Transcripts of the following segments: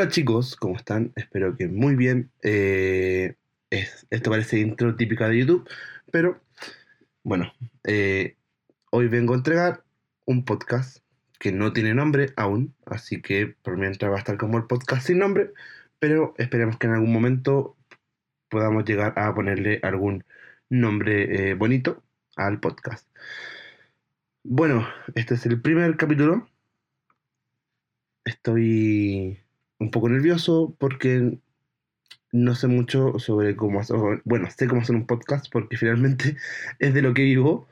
Hola chicos, ¿cómo están? Espero que muy bien. Eh, es- esto parece intro típica de YouTube, pero bueno, eh, hoy vengo a entregar un podcast que no tiene nombre aún, así que por mientras va a estar como el podcast sin nombre, pero esperemos que en algún momento podamos llegar a ponerle algún nombre eh, bonito al podcast. Bueno, este es el primer capítulo. Estoy un poco nervioso porque no sé mucho sobre cómo hacer, bueno, sé cómo hacer un podcast porque finalmente es de lo que vivo,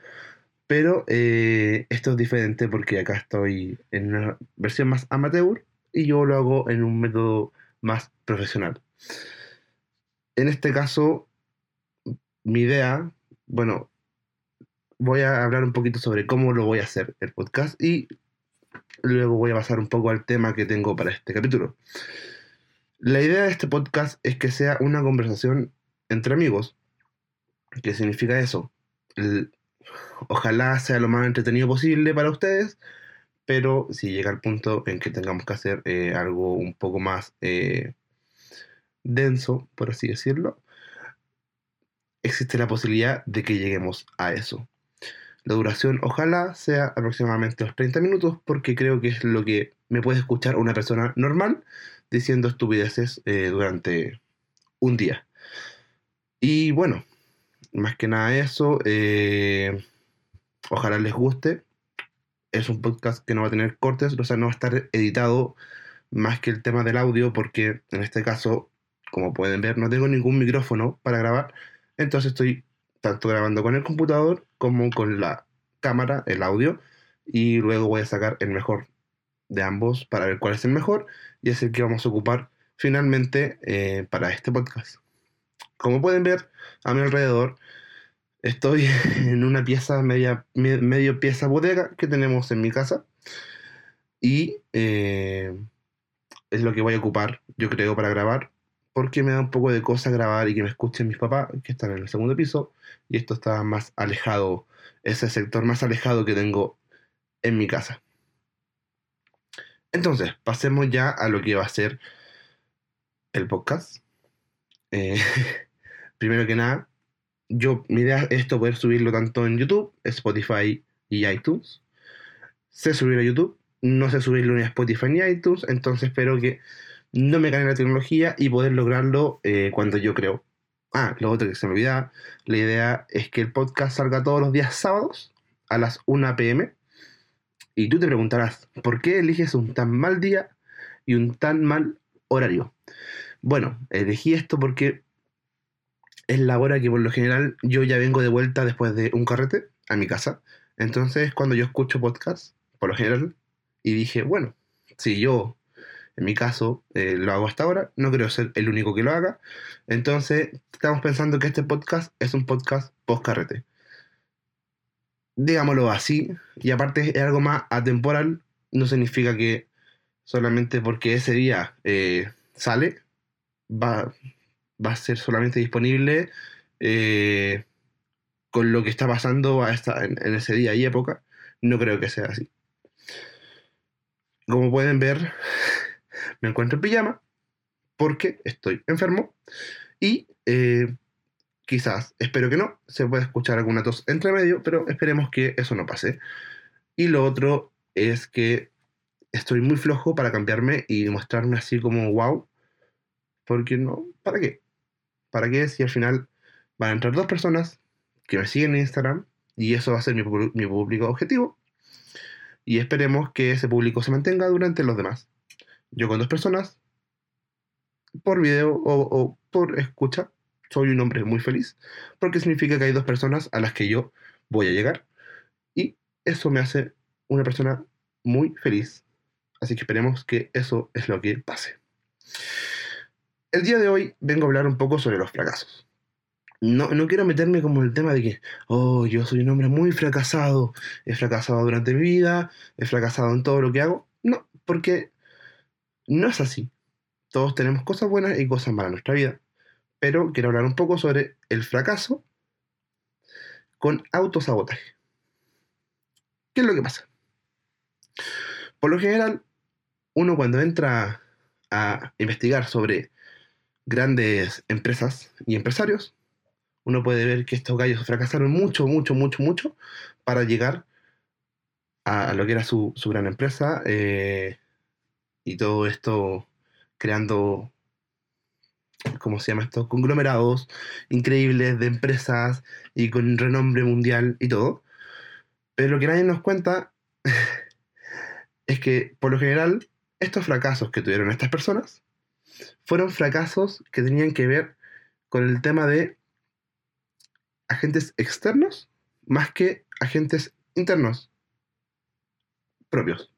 pero eh, esto es diferente porque acá estoy en una versión más amateur y yo lo hago en un método más profesional. En este caso, mi idea, bueno, voy a hablar un poquito sobre cómo lo voy a hacer el podcast y luego voy a pasar un poco al tema que tengo para este capítulo. La idea de este podcast es que sea una conversación entre amigos. ¿Qué significa eso? Ojalá sea lo más entretenido posible para ustedes, pero si llega el punto en que tengamos que hacer eh, algo un poco más eh, denso, por así decirlo, existe la posibilidad de que lleguemos a eso. La duración ojalá sea aproximadamente los 30 minutos porque creo que es lo que me puede escuchar una persona normal diciendo estupideces eh, durante un día. Y bueno, más que nada eso, eh, ojalá les guste. Es un podcast que no va a tener cortes, o sea, no va a estar editado más que el tema del audio porque en este caso, como pueden ver, no tengo ningún micrófono para grabar. Entonces estoy tanto grabando con el computador como con la cámara, el audio, y luego voy a sacar el mejor de ambos para ver cuál es el mejor y es el que vamos a ocupar finalmente eh, para este podcast. Como pueden ver a mi alrededor, estoy en una pieza, media, me- medio pieza bodega que tenemos en mi casa y eh, es lo que voy a ocupar, yo creo, para grabar porque me da un poco de cosa grabar y que me escuchen mis papás que están en el segundo piso y esto está más alejado, ese sector más alejado que tengo en mi casa. Entonces, pasemos ya a lo que va a ser el podcast. Eh, primero que nada, yo, mi idea es esto poder subirlo tanto en YouTube, Spotify y iTunes. Sé subir a YouTube, no sé subirlo ni a Spotify ni iTunes, entonces espero que no me gane la tecnología y poder lograrlo eh, cuando yo creo. Ah, lo otro que se me olvidaba, la idea es que el podcast salga todos los días sábados a las 1 pm. Y tú te preguntarás, ¿por qué eliges un tan mal día y un tan mal horario? Bueno, elegí esto porque es la hora que por lo general yo ya vengo de vuelta después de un carrete a mi casa. Entonces, cuando yo escucho podcast, por lo general, y dije, bueno, si yo, en mi caso, eh, lo hago hasta ahora, no creo ser el único que lo haga. Entonces, estamos pensando que este podcast es un podcast post carrete. Digámoslo así, y aparte es algo más atemporal, no significa que solamente porque ese día eh, sale, va, va a ser solamente disponible eh, con lo que está pasando en ese día y época. No creo que sea así. Como pueden ver, me encuentro en pijama porque estoy enfermo y eh, quizás, espero que no, se pueda escuchar alguna tos entre medio, pero esperemos que eso no pase. Y lo otro es que estoy muy flojo para cambiarme y mostrarme así como wow, porque no, ¿para qué? ¿Para qué si al final van a entrar dos personas que me siguen en Instagram y eso va a ser mi, público objetivo? Y esperemos que ese público se mantenga durante los demás. Yo con dos personas, por video o, o por escucha, soy un hombre muy feliz, porque significa que hay dos personas a las que yo voy a llegar. Y eso me hace una persona muy feliz. Así que esperemos que eso es lo que pase. El día de hoy vengo a hablar un poco sobre los fracasos. No, no quiero meterme como el tema de que, oh, yo soy un hombre muy fracasado, he fracasado durante mi vida, he fracasado en todo lo que hago. No, porque no es así. Todos tenemos cosas buenas y cosas malas en nuestra vida. Pero quiero hablar un poco sobre el fracaso con autosabotaje. ¿Qué es lo que pasa? Por lo general, uno cuando entra a investigar sobre grandes empresas y empresarios, uno puede ver que estos gallos fracasaron mucho, mucho, mucho, mucho para llegar a lo que era su, gran empresa eh, y todo esto creando, ¿cómo se llama esto? Conglomerados increíbles de empresas y con renombre mundial y todo. Pero lo que nadie nos cuenta es que, por lo general, estos fracasos que tuvieron estas personas fueron fracasos que tenían que ver con el tema de agentes externos más que agentes internos propios.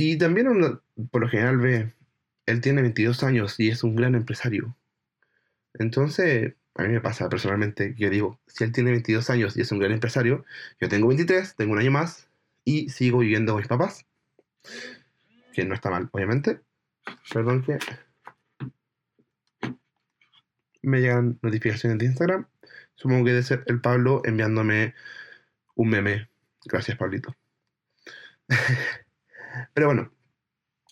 Y también uno, por lo general ve, él tiene 22 años y es un gran empresario. Entonces, a mí me pasa personalmente yo digo, si él tiene 22 años y es un gran empresario, yo tengo 23, tengo un año más y sigo viviendo con mis papás. Que no está mal, obviamente. Perdón que me llegan notificaciones de Instagram. Supongo que debe ser el Pablo enviándome un meme. Gracias, Pablito. Pero bueno,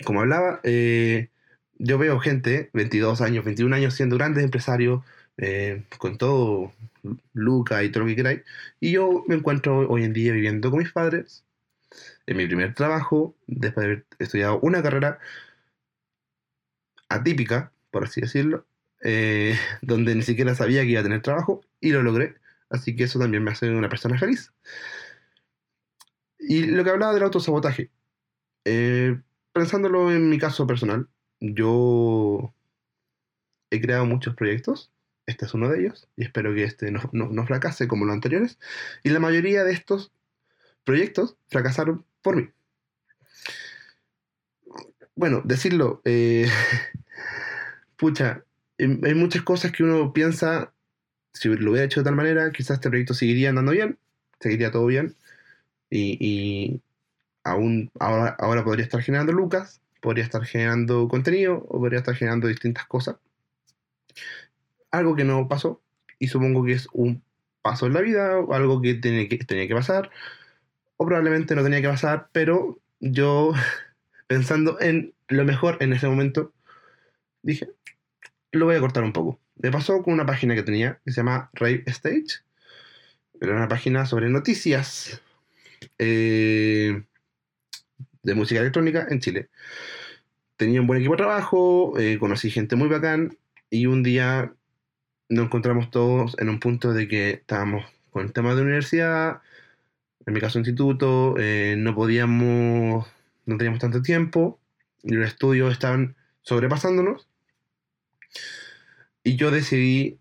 como hablaba, eh, yo veo gente, 22 años, 21 años, siendo grandes empresarios, eh, con todo Luca y todo lo que queráis. Y yo me encuentro hoy en día viviendo con mis padres, en mi primer trabajo, después de haber estudiado una carrera atípica, por así decirlo, eh, donde ni siquiera sabía que iba a tener trabajo y lo logré. Así que eso también me hace una persona feliz. Y lo que hablaba del autosabotaje, eh, pensándolo en mi caso personal, yo he creado muchos proyectos, este es uno de ellos, y espero que este no, no fracase como los anteriores, y la mayoría de estos proyectos fracasaron por mí. Bueno, decirlo, eh, pucha, em, hay muchas cosas que uno piensa, si lo hubiera hecho de tal manera, quizás este proyecto seguiría andando bien, seguiría todo bien, y, ahora, podría estar generando lucas, podría estar generando contenido, o podría estar generando distintas cosas. Algo que no pasó, y supongo que es un paso en la vida, algo que, tiene que tenía que pasar, o probablemente no tenía que pasar, pero yo, pensando en lo mejor en ese momento, dije, lo voy a cortar un poco. Me pasó con una página que tenía, que se llama Rave Stage. Era una página sobre noticias eh, de música electrónica en Chile. Tenía un buen equipo de trabajo, eh, conocí gente muy bacán, y un día nos encontramos todos en un punto de que estábamos con el tema de universidad, en mi caso instituto, eh, no podíamos, no teníamos tanto tiempo, y los estudios estaban sobrepasándonos, y yo decidí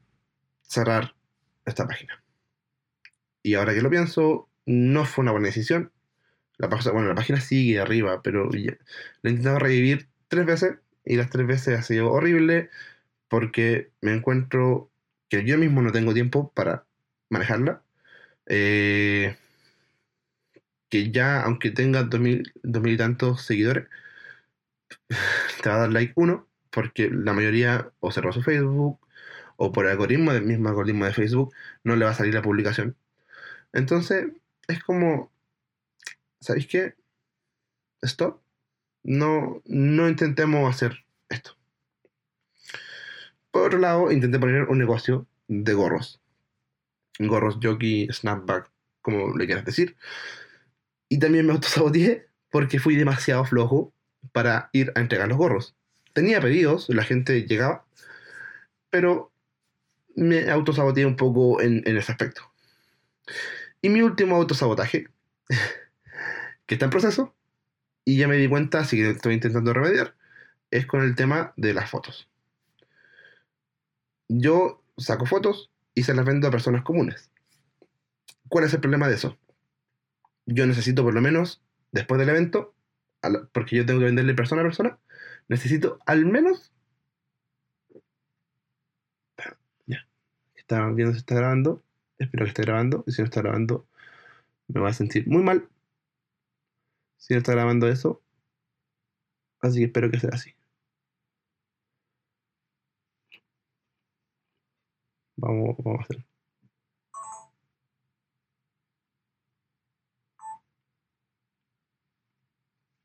cerrar esta página. Y ahora que lo pienso, no fue una buena decisión. La, bueno, la página sigue arriba, pero la he intentado revivir tres veces y las tres veces ha sido horrible porque me encuentro que yo mismo no tengo tiempo para manejarla. Eh, que ya, aunque tenga dos mil, y tantos seguidores, te va a dar like uno, porque la mayoría o cerró su Facebook, o por el algoritmo, del mismo algoritmo de Facebook, no le va a salir la publicación. Entonces, es como, ¿sabéis qué? Stop. No, no intentemos hacer esto. Por otro lado, intenté poner un negocio de gorros. Gorros, jockey, snapback, como le quieras decir. Y también me autosaboteé porque fui demasiado flojo para ir a entregar los gorros. Tenía pedidos, la gente llegaba, pero me autosaboteé un poco en, en ese aspecto. Y mi último autosabotaje, que está en proceso, y ya me di cuenta, así que estoy intentando remediar, es con el tema de las fotos. Yo saco fotos y se las vendo a personas comunes. ¿Cuál es el problema de eso? Yo necesito por lo menos, después del evento, porque yo tengo que venderle persona a persona, necesito al menos... Ya, está viendo si está grabando. Espero que esté grabando. Y si no está grabando, me voy a sentir muy mal. Si no está grabando eso. Así que espero que sea así. Vamos, vamos a hacer.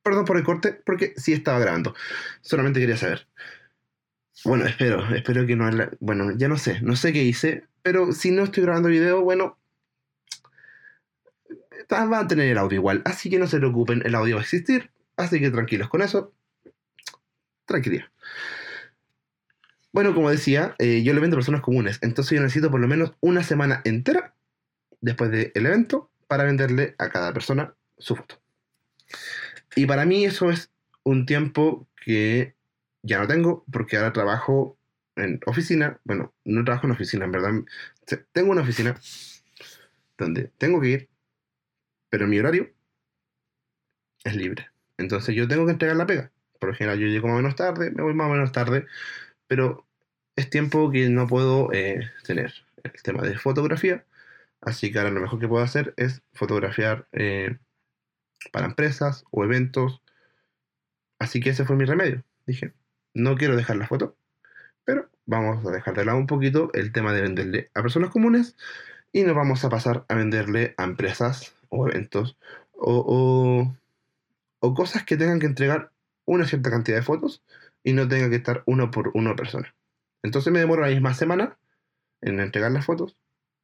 Perdón por el corte, porque sí estaba grabando. Solamente quería saber. Bueno, espero, espero que no... Bueno, ya no sé, no sé qué hice, pero si no estoy grabando video, bueno, van a tener el audio igual. Así que no se preocupen, el audio va a existir. Así que tranquilos con eso. Tranquilidad. Bueno, como decía, eh, yo le vendo personas comunes. Entonces yo necesito por lo menos una semana entera después del evento para venderle a cada persona su foto. Y para mí eso es un tiempo que ya no tengo porque ahora trabajo en oficina. Bueno, no trabajo en oficina, en verdad. Tengo una oficina donde tengo que ir, pero mi horario es libre. Entonces yo tengo que entregar la pega. Por lo general yo llego más o menos tarde, me voy más o menos tarde, pero es tiempo que no puedo eh, tener. El tema de fotografía. Así que ahora lo mejor que puedo hacer es fotografiar eh, para empresas o eventos. Así que ese fue mi remedio. Dije, no quiero dejar la foto, pero vamos a dejar de lado un poquito el tema de venderle a personas comunes y nos vamos a pasar a venderle a empresas o eventos o, o, cosas que tengan que entregar una cierta cantidad de fotos y no tenga que estar uno por una persona. Entonces me demoro la misma semana en entregar las fotos,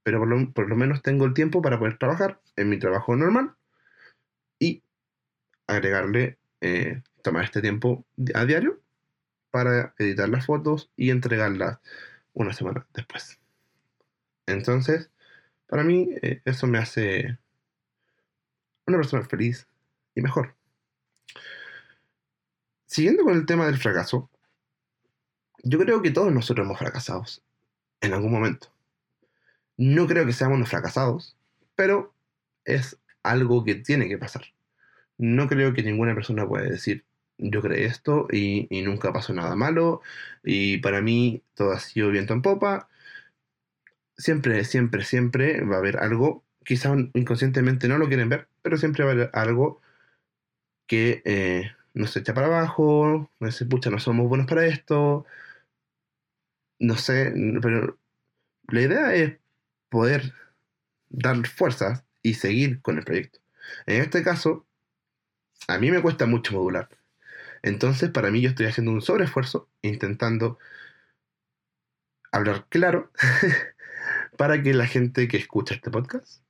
pero por lo, por lo, menos tengo el tiempo para poder trabajar en mi trabajo normal y agregarle, eh, tomar este tiempo a diario para editar las fotos y entregarlas una semana después. Entonces, para mí eh, eso me hace una persona feliz y mejor. Siguiendo con el tema del fracaso, yo creo que todos nosotros hemos fracasado en algún momento. No creo que seamos los fracasados, pero es algo que tiene que pasar. No creo que ninguna persona pueda decir, yo creé esto y, y, nunca pasó nada malo y para mí todo ha sido viento en popa. Siempre, siempre, siempre va a haber algo, quizá inconscientemente no lo quieren ver, pero siempre va a haber algo que eh, nos echa para abajo, nos dice, pucha, no somos buenos para esto, no sé, pero la idea es poder dar fuerzas y seguir con el proyecto. En este caso, a mí me cuesta mucho modular. Entonces, para mí yo estoy haciendo un sobreesfuerzo intentando hablar claro para que la gente que escucha este podcast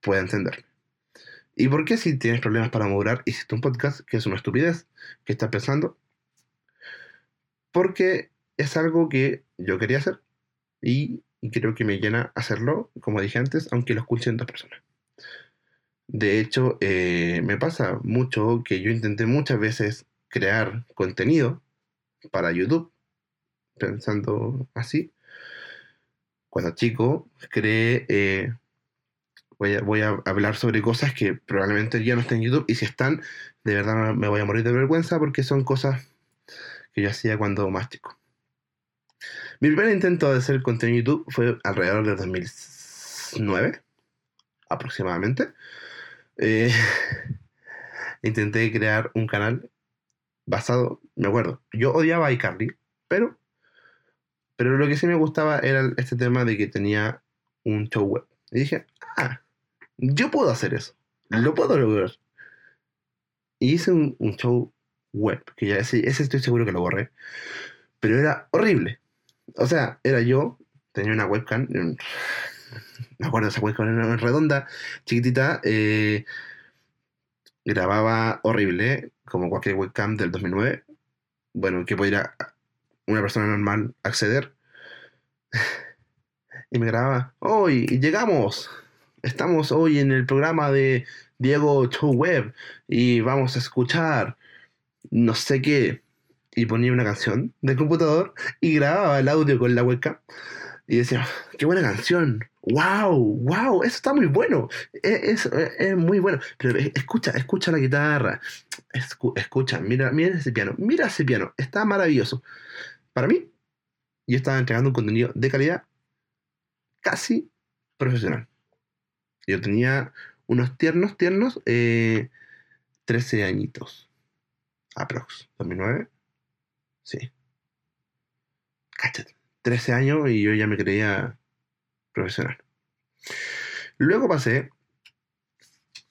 pueda entenderme. ¿Y por qué si tienes problemas para modular hiciste un podcast que es una estupidez que estás pensando? Porque es algo que yo quería hacer y, creo que me llena hacerlo, como dije antes, aunque lo escuchen dos personas. De hecho, eh, me pasa mucho que yo intenté muchas veces crear contenido para YouTube, pensando así. Cuando chico, creé... Eh, voy, a, voy a hablar sobre cosas que probablemente ya no estén en YouTube y si están, de verdad me voy a morir de vergüenza porque son cosas que yo hacía cuando más chico. Mi primer intento de hacer contenido en YouTube fue alrededor de 2009, aproximadamente. Eh, intenté crear un canal basado, me acuerdo, yo odiaba a iCarly, pero, pero lo que sí me gustaba era este tema de que tenía un show web. Y dije, ah, yo puedo hacer eso, lo puedo lograr. Y hice un, show web, que ya ese estoy seguro que lo borré, pero era horrible. O sea, era yo, tenía una webcam, me acuerdo esa webcam redonda, chiquitita, eh, grababa horrible, como cualquier webcam del 2009, bueno, que pudiera una persona normal acceder. y me grababa, hoy llegamos, estamos hoy en el programa de Diego Show Web y vamos a escuchar no sé qué y ponía una canción del computador y grababa el audio con la webcam y decía, qué buena canción, wow, wow, eso está muy bueno, e, es, es, muy bueno, pero escucha, escucha la guitarra, escucha, mira, mira ese piano, mira ese piano, está maravilloso. Para mí, yo estaba entregando un contenido de calidad casi profesional. Yo tenía unos tiernos, tiernos, 13 eh, añitos, aprox, 2009. Sí. Cáchate. 13 años y yo ya me creía profesional. Luego pasé,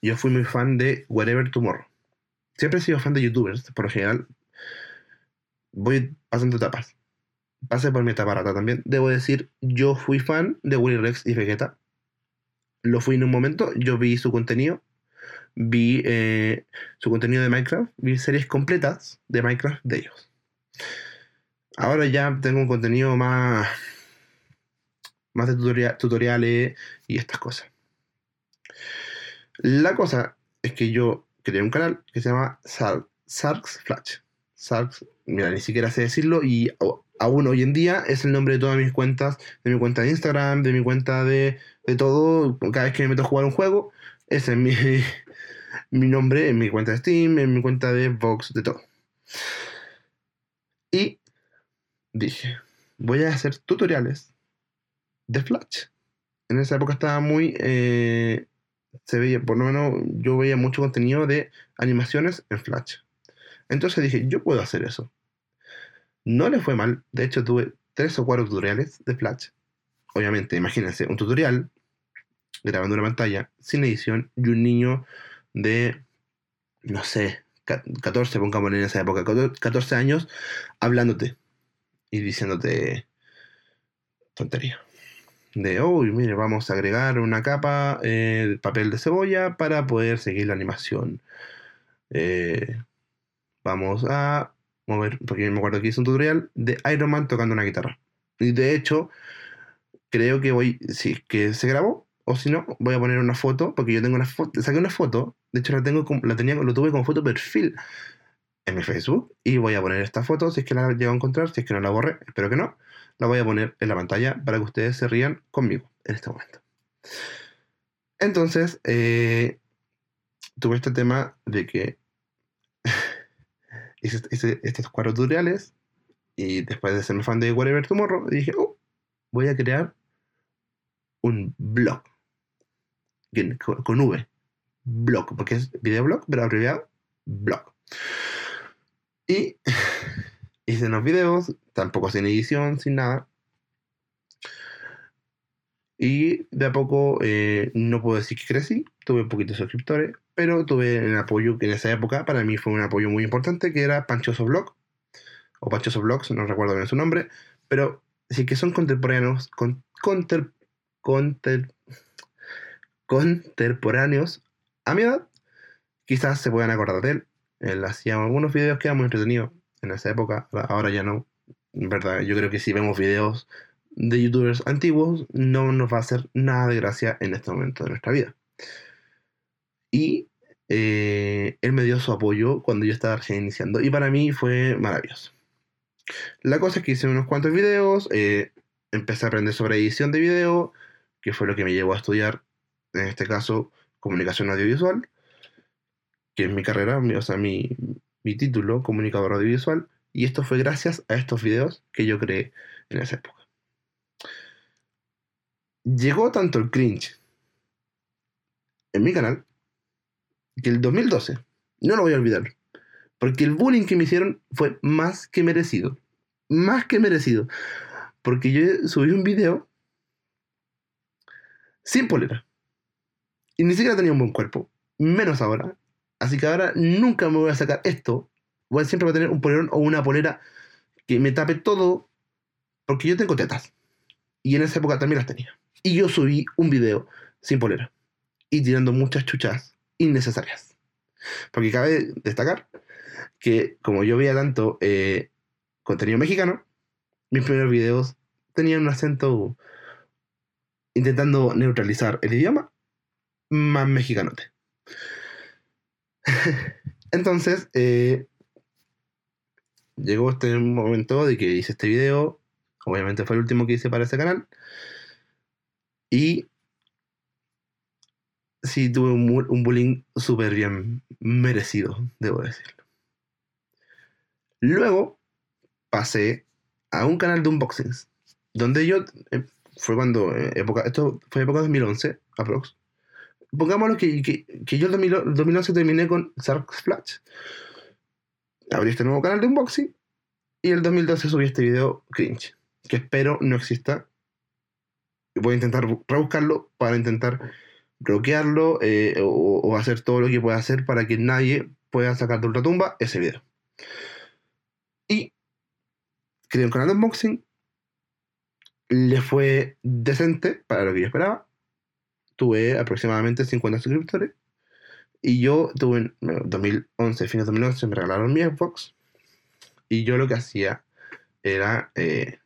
yo fui muy fan de Whatever Tomorrow. siempre he sido fan de youtubers, por lo general. Voy pasando etapas. Pasé por mi etapa rata también. Debo decir, yo fui fan de Willy Rex y Vegeta. Lo fui en un momento, yo vi su contenido. Vi eh, su contenido de Minecraft. Vi series completas de Minecraft de ellos. Ahora ya tengo un contenido más, más de tutoriales y estas cosas. La cosa es que yo creé un canal que se llama Sarks Flash. Sarks, mira, ni siquiera sé decirlo y aún hoy en día es el nombre de todas mis cuentas, de mi cuenta de Instagram, de mi cuenta de, de todo. Cada vez que me meto a jugar un juego, ese es mi, mi nombre en mi cuenta de Steam, en mi cuenta de Vox, de todo. Y dije, voy a hacer tutoriales de Flash. En esa época estaba muy eh, se veía, por lo menos yo veía mucho contenido de animaciones en Flash. Entonces dije, yo puedo hacer eso. No le fue mal, de hecho tuve tres o cuatro tutoriales de Flash. Obviamente, imagínense, un tutorial grabando una pantalla sin edición y un niño de, no sé, 14, pongamos en esa época, 14 años, hablándote y diciéndote tontería de, uy, mire, vamos a agregar una capa eh, de papel de cebolla para poder seguir la animación. Eh, vamos a mover, porque me acuerdo que hice un tutorial de Iron Man tocando una guitarra. Y de hecho, creo que voy, si que se grabó, o si no, voy a poner una foto, porque yo tengo una foto, saqué una foto, de hecho la tengo, la tenía, lo tuve como foto perfil en mi Facebook, y voy a poner esta foto, si es que la llego a encontrar, si es que no la borré, espero que no la voy a poner en la pantalla para que ustedes se rían conmigo en este momento. Entonces, eh, tuve este tema de que hice, estos cuatro tutoriales y después de ser fan de Whatever Tomorrow, dije, oh, voy a crear un blog con, V, blog, porque es videoblog, pero abreviado blog. Y hice unos videos, tampoco sin edición, sin nada. Y de a poco, eh, no puedo decir que crecí, tuve un poquito de suscriptores, pero tuve el apoyo que en esa época para mí fue un apoyo muy importante, que era Panchoso Blog, o Panchoso Blogs, no recuerdo bien su nombre, pero sí que son contemporáneos, con, contemporáneos a mi edad, quizás se puedan acordar de él. Él hacía algunos videos que eran muy entretenidos en esa época, ahora ya no. En verdad, yo creo que si vemos videos de youtubers antiguos, no nos va a hacer nada de gracia en este momento de nuestra vida. Y eh, él me dio su apoyo cuando yo estaba recién iniciando y para mí fue maravilloso. La cosa es que hice unos cuantos videos, eh, empecé a aprender sobre edición de video, que fue lo que me llevó a estudiar, en este caso, comunicación audiovisual, que es mi carrera, o sea, mi, mi título, comunicador audiovisual, y esto fue gracias a estos videos que yo creé en esa época. Llegó tanto el cringe en mi canal que el 2012, no lo voy a olvidar, porque el bullying que me hicieron fue más que merecido, más que merecido, porque yo subí un video sin polera y ni siquiera tenía un buen cuerpo, menos ahora, Así que ahora nunca me voy a sacar esto. Voy siempre a tener un polerón o una polera que me tape todo. Porque yo tengo tetas. Y en esa época también las tenía. Y yo subí un video sin polera. Y tirando muchas chuchas innecesarias. Porque cabe destacar que como yo veía tanto eh, contenido mexicano, mis primeros videos tenían un acento intentando neutralizar el idioma más mexicanote. Entonces, eh, llegó este momento de que hice este video. Obviamente fue el último que hice para este canal. Y sí tuve un, bullying súper bien merecido, debo decirlo. Luego pasé a un canal de unboxings, donde yo, eh, fue cuando, eh, época, esto fue época 2011, aprox, pongámoslo que, que, que yo en 2011 terminé con Sark Flash. Abrí este nuevo canal de unboxing y el 2012 subí este video cringe, que espero no exista. Voy a intentar rebuscarlo para intentar bloquearlo eh, o, hacer todo lo que pueda hacer para que nadie puedan sacar de ultratumba ese video. Y creé un canal de unboxing. Le fue decente para lo que yo esperaba. Tuve aproximadamente 50 suscriptores. Y yo tuve en 2011, fines de 2011, me regalaron mi Xbox. Y yo lo que hacía era eh,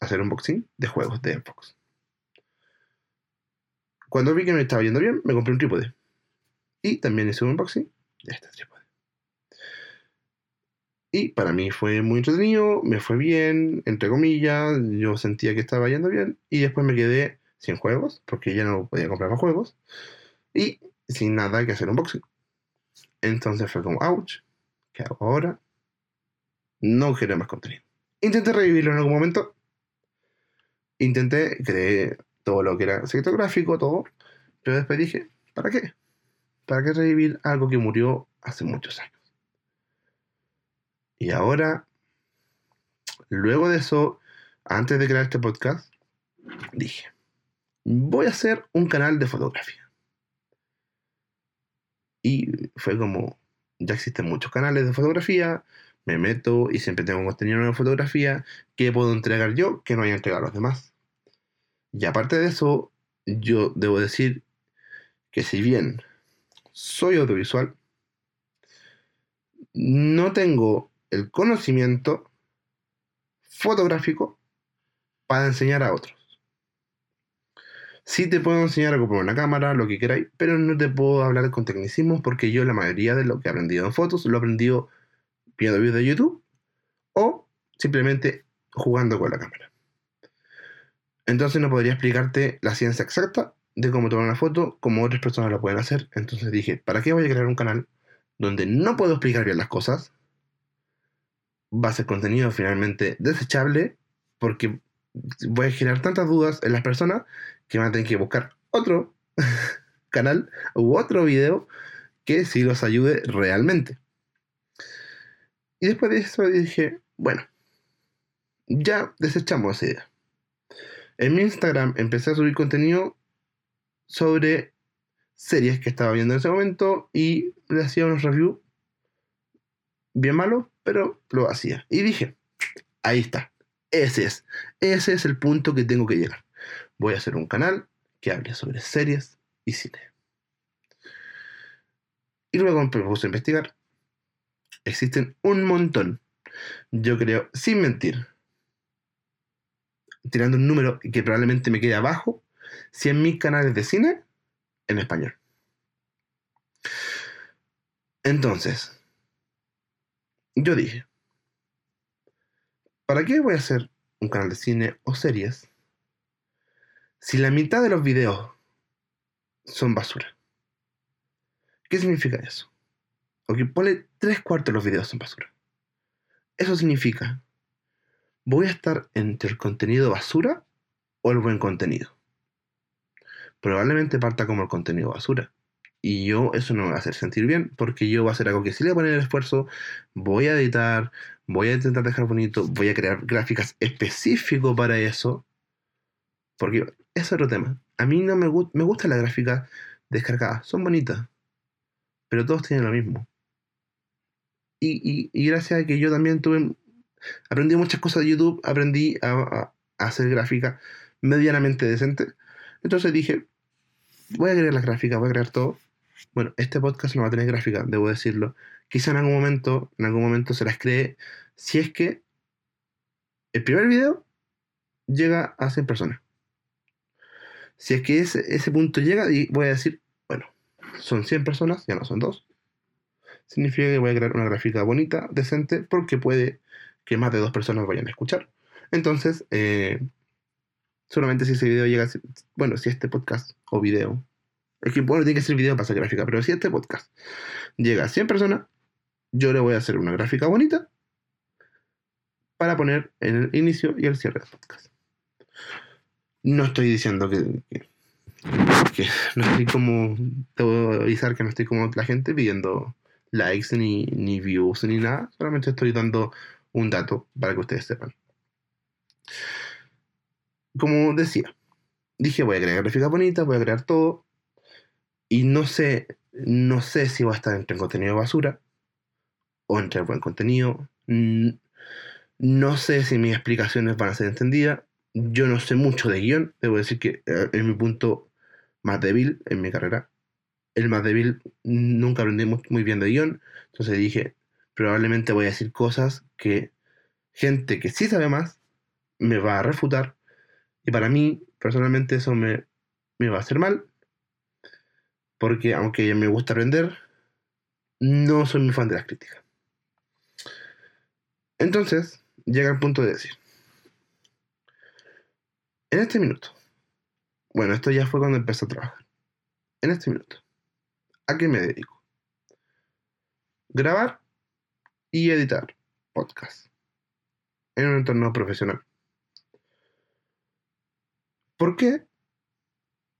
hacer unboxing de juegos de Xbox. Cuando vi que me estaba yendo bien, me compré un trípode. Y también hice un unboxing de este trípode. Y para mí fue muy entretenido, me fue bien, entre comillas, yo sentía que estaba yendo bien. Y después me quedé sin juegos, porque ya no podía comprar más juegos. Y sin nada que hacer unboxing. Entonces fue como, ouch, ¿qué hago ahora? No quiero más contenido. Intenté revivirlo en algún momento. Intenté, creé todo lo que era secreto gráfico, todo. Pero después dije, ¿para qué? ¿Para qué revivir algo que murió hace muchos años? Y ahora, luego de eso, antes de crear este podcast, dije, voy a hacer un canal de fotografía. Y fue como, ya existen muchos canales de fotografía, me meto y siempre tengo contenido de fotografía que puedo entregar yo que no haya entregado a los demás. Y aparte de eso, yo debo decir que si bien soy audiovisual, no tengo el conocimiento fotográfico para enseñar a otros. Sí te puedo enseñar a comprar una cámara, lo que queráis, pero no te puedo hablar con tecnicismos porque yo la mayoría de lo que he aprendido en fotos lo he aprendido viendo videos de YouTube o simplemente jugando con la cámara. Entonces no podría explicarte la ciencia exacta de cómo tomar una foto como otras personas lo pueden hacer. Entonces dije, ¿para qué voy a crear un canal donde no puedo explicar bien las cosas? Va a ser contenido finalmente desechable porque voy a generar tantas dudas en las personas que van a tener que buscar otro canal u otro video que sí los ayude realmente. Y después de eso dije, bueno, ya desechamos esa idea. En mi Instagram empecé a subir contenido sobre series que estaba viendo en ese momento y le hacía unos reviews bien malos, pero lo hacía. Y dije, ahí está, ese es, ese es el punto que tengo que llegar voy a hacer un canal que hable sobre series y cine. Y luego me puse a investigar. Existen un montón. Yo creo, sin mentir, tirando un número que probablemente me quede abajo, 100.000 canales de cine en español. Entonces, yo dije, ¿para qué voy a hacer un canal de cine o series si la mitad de los videos son basura. ¿Qué significa eso? Ok, pone tres cuartos de los videos son basura. Eso significa, voy a estar entre el contenido basura o el buen contenido. Probablemente parta como el contenido basura. Y yo eso no me va a hacer sentir bien, porque yo voy a hacer algo que sí le voy a poner el esfuerzo, voy a editar, voy a intentar dejar bonito, voy a crear gráficas específicos para eso, porque es otro tema. A mí no me, me gusta la gráfica descargada. Son bonitas. Pero todos tienen lo mismo. Y, gracias a que yo también tuve... Aprendí muchas cosas de YouTube. Aprendí a, hacer gráfica medianamente decente. Entonces dije, voy a crear las gráficas, voy a crear todo. Bueno, este podcast no va a tener gráfica, debo decirlo. Quizá en algún momento, en algún momento se las cree si es que el primer video llega a 100 personas. Si es que ese, ese punto llega, y voy a decir, bueno, son 100 personas, ya no son dos. Significa que voy a crear una gráfica bonita, decente, porque puede que más de dos personas vayan a escuchar. Entonces, eh, solamente si ese video llega, bueno, si este podcast o video, es que bueno, tiene que ser video para hacer gráfica, pero si este podcast llega a 100 personas, yo le voy a hacer una gráfica bonita para poner en el inicio y el cierre del podcast. No estoy diciendo que, no estoy como. Te a avisar que no estoy como la gente pidiendo likes ni, ni views ni nada. Solamente estoy dando un dato para que ustedes sepan. Como decía, dije voy a crear gráfica bonita, voy a crear todo. Y no sé No sé si va a estar entre contenido basura o entre buen contenido. No sé si mis explicaciones van a ser entendidas. Yo no sé mucho de guion. Debo decir que eh, es mi punto más débil en mi carrera. El más débil, nunca aprendí muy bien de guion. Entonces dije, probablemente voy a decir cosas que gente que sí sabe más me va a refutar. Y para mí, personalmente, eso me, me va a hacer mal. Porque aunque me gusta aprender, no soy muy fan de las críticas. Entonces, llega el punto de decir, en este minuto, bueno, esto ya fue cuando empecé a trabajar, en este minuto, ¿a qué me dedico? Grabar y editar podcast en un entorno profesional. ¿Por qué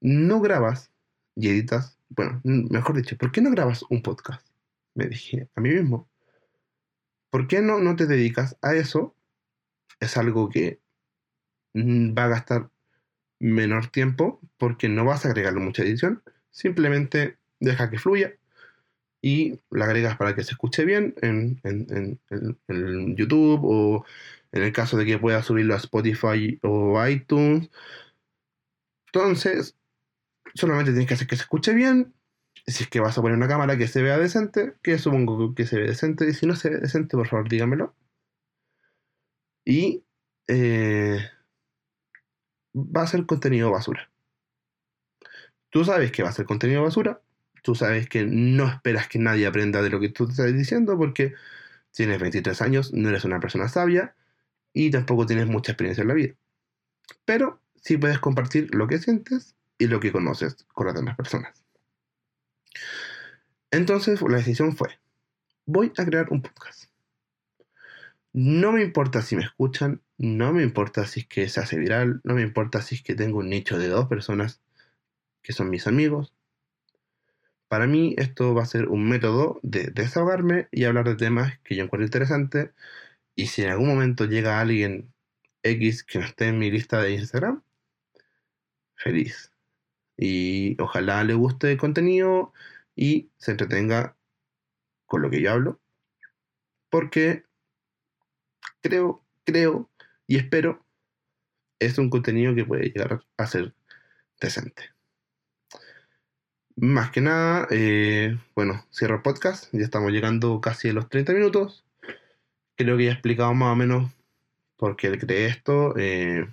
no grabas y editas? Bueno, mejor dicho, ¿por qué no grabas un podcast? Me dije a mí mismo. ¿Por qué no, no te dedicas a eso? Es algo que va a gastar menor tiempo porque no vas a agregarle mucha edición. Simplemente deja que fluya y la agregas para que se escuche bien en, en, YouTube o en el caso de que puedas subirlo a Spotify o iTunes. Entonces, solamente tienes que hacer que se escuche bien si es que vas a poner una cámara que se vea decente, que supongo que se ve decente, y si no se ve decente, por favor, dígamelo. Y eh, va a ser contenido basura. Tú sabes que va a ser contenido basura, tú sabes que no esperas que nadie aprenda de lo que tú te estás diciendo porque tienes 23 años, no eres una persona sabia y tampoco tienes mucha experiencia en la vida. Pero sí puedes compartir lo que sientes y lo que conoces con las demás personas. Entonces la decisión fue, voy a crear un podcast. No me importa si me escuchan, no me importa si es que se hace viral, no me importa si es que tengo un nicho de dos personas que son mis amigos. Para mí esto va a ser un método de desahogarme y hablar de temas que yo encuentro interesantes. Y si en algún momento llega alguien X que no esté en mi lista de Instagram, feliz. Y ojalá le guste el contenido y se entretenga con lo que yo hablo. Porque creo, creo y espero es un contenido que puede llegar a ser decente. Más que nada, eh, bueno, cierro el podcast. Ya estamos llegando casi a los 30 minutos. Creo que ya he explicado más o menos por qué creé esto. Eh,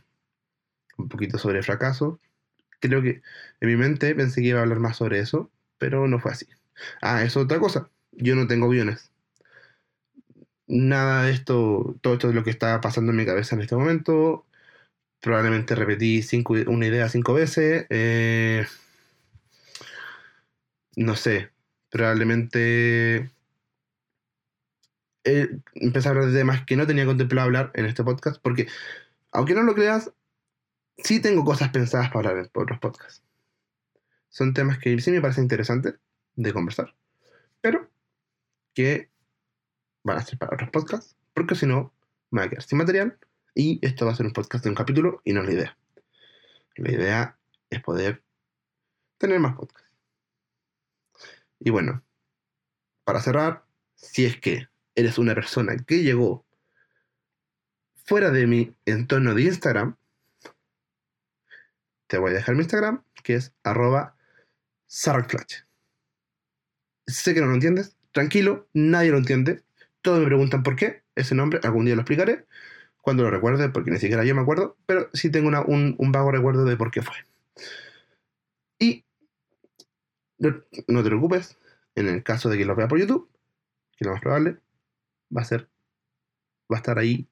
un poquito sobre el fracaso. Creo que en mi mente pensé que iba a hablar más sobre eso pero no fue así. Ah, es otra cosa. Yo no tengo guiones. Nada de esto, todo esto es lo que está pasando en mi cabeza en este momento. Probablemente repetí cinco, una idea cinco veces. Eh, no sé, probablemente eh, empecé a hablar de temas que no tenía contemplado hablar en este podcast, porque aunque no lo creas, sí tengo cosas pensadas para hablar en otros podcasts son temas que sí me parecen interesantes de conversar, pero que van a ser para otros podcasts, porque si no, me voy a quedar sin material y esto va a ser un podcast de un capítulo y no es la idea. La idea es poder tener más podcasts. Y bueno, para cerrar, si es que eres una persona que llegó fuera de mi entorno de Instagram, te voy a dejar mi Instagram, que es arroba. Sé que no lo entiendes, tranquilo, nadie lo entiende. Todos me preguntan por qué ese nombre, algún día lo explicaré, cuando lo recuerde, porque ni siquiera yo me acuerdo, pero sí tengo un, vago recuerdo de por qué fue. Y no, te preocupes, en el caso de que lo vea por YouTube, que lo más probable va a estar ahí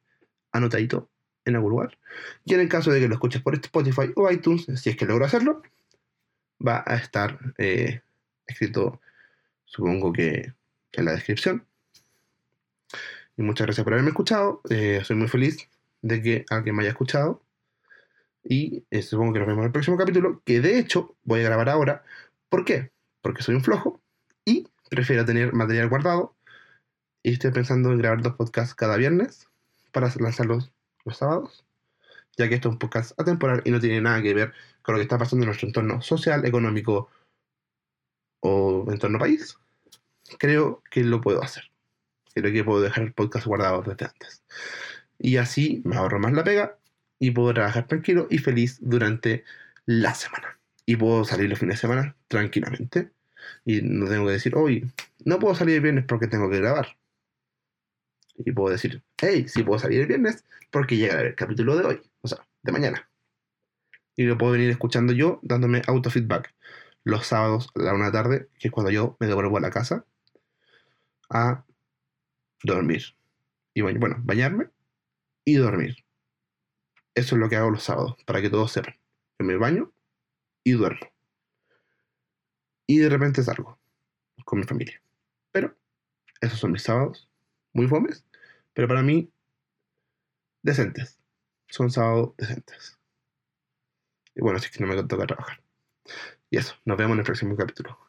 anotadito en algún lugar. Y en el caso de que lo escuches por Spotify o iTunes, si es que logro hacerlo, va a estar eh, escrito, supongo que en la descripción. Y muchas gracias por haberme escuchado. Eh, soy muy feliz de que alguien me haya escuchado. Y eh, supongo que nos vemos en el próximo capítulo, que de hecho voy a grabar ahora. ¿Por qué? Porque soy un flojo y prefiero tener material guardado. Y estoy pensando en grabar dos podcasts cada viernes para lanzarlos los sábados ya que esto es un podcast atemporal y no tiene nada que ver con lo que está pasando en nuestro entorno social, económico o en torno país, creo que lo puedo hacer. Creo que puedo dejar el podcast guardado desde antes. Y así me ahorro más la pega y puedo trabajar tranquilo y feliz durante la semana. Y puedo salir los fines de semana tranquilamente. Y no tengo que decir, hoy no puedo salir el viernes porque tengo que grabar. Y puedo decir, hey, sí puedo salir el viernes porque llega el capítulo de hoy, o sea, de mañana. Y lo puedo venir escuchando yo dándome autofeedback los sábados a la una tarde, que es cuando yo me devuelvo a la casa a dormir. Y bueno, bañarme y dormir. Eso es lo que hago los sábados, para que todos sepan. Yo me baño y duermo. Y de repente salgo con mi familia. Pero esos son mis sábados, muy fomes, pero para mí decentes. Son sábados decentes. Y bueno, así que no me toca trabajar. Y eso, nos vemos en el próximo capítulo.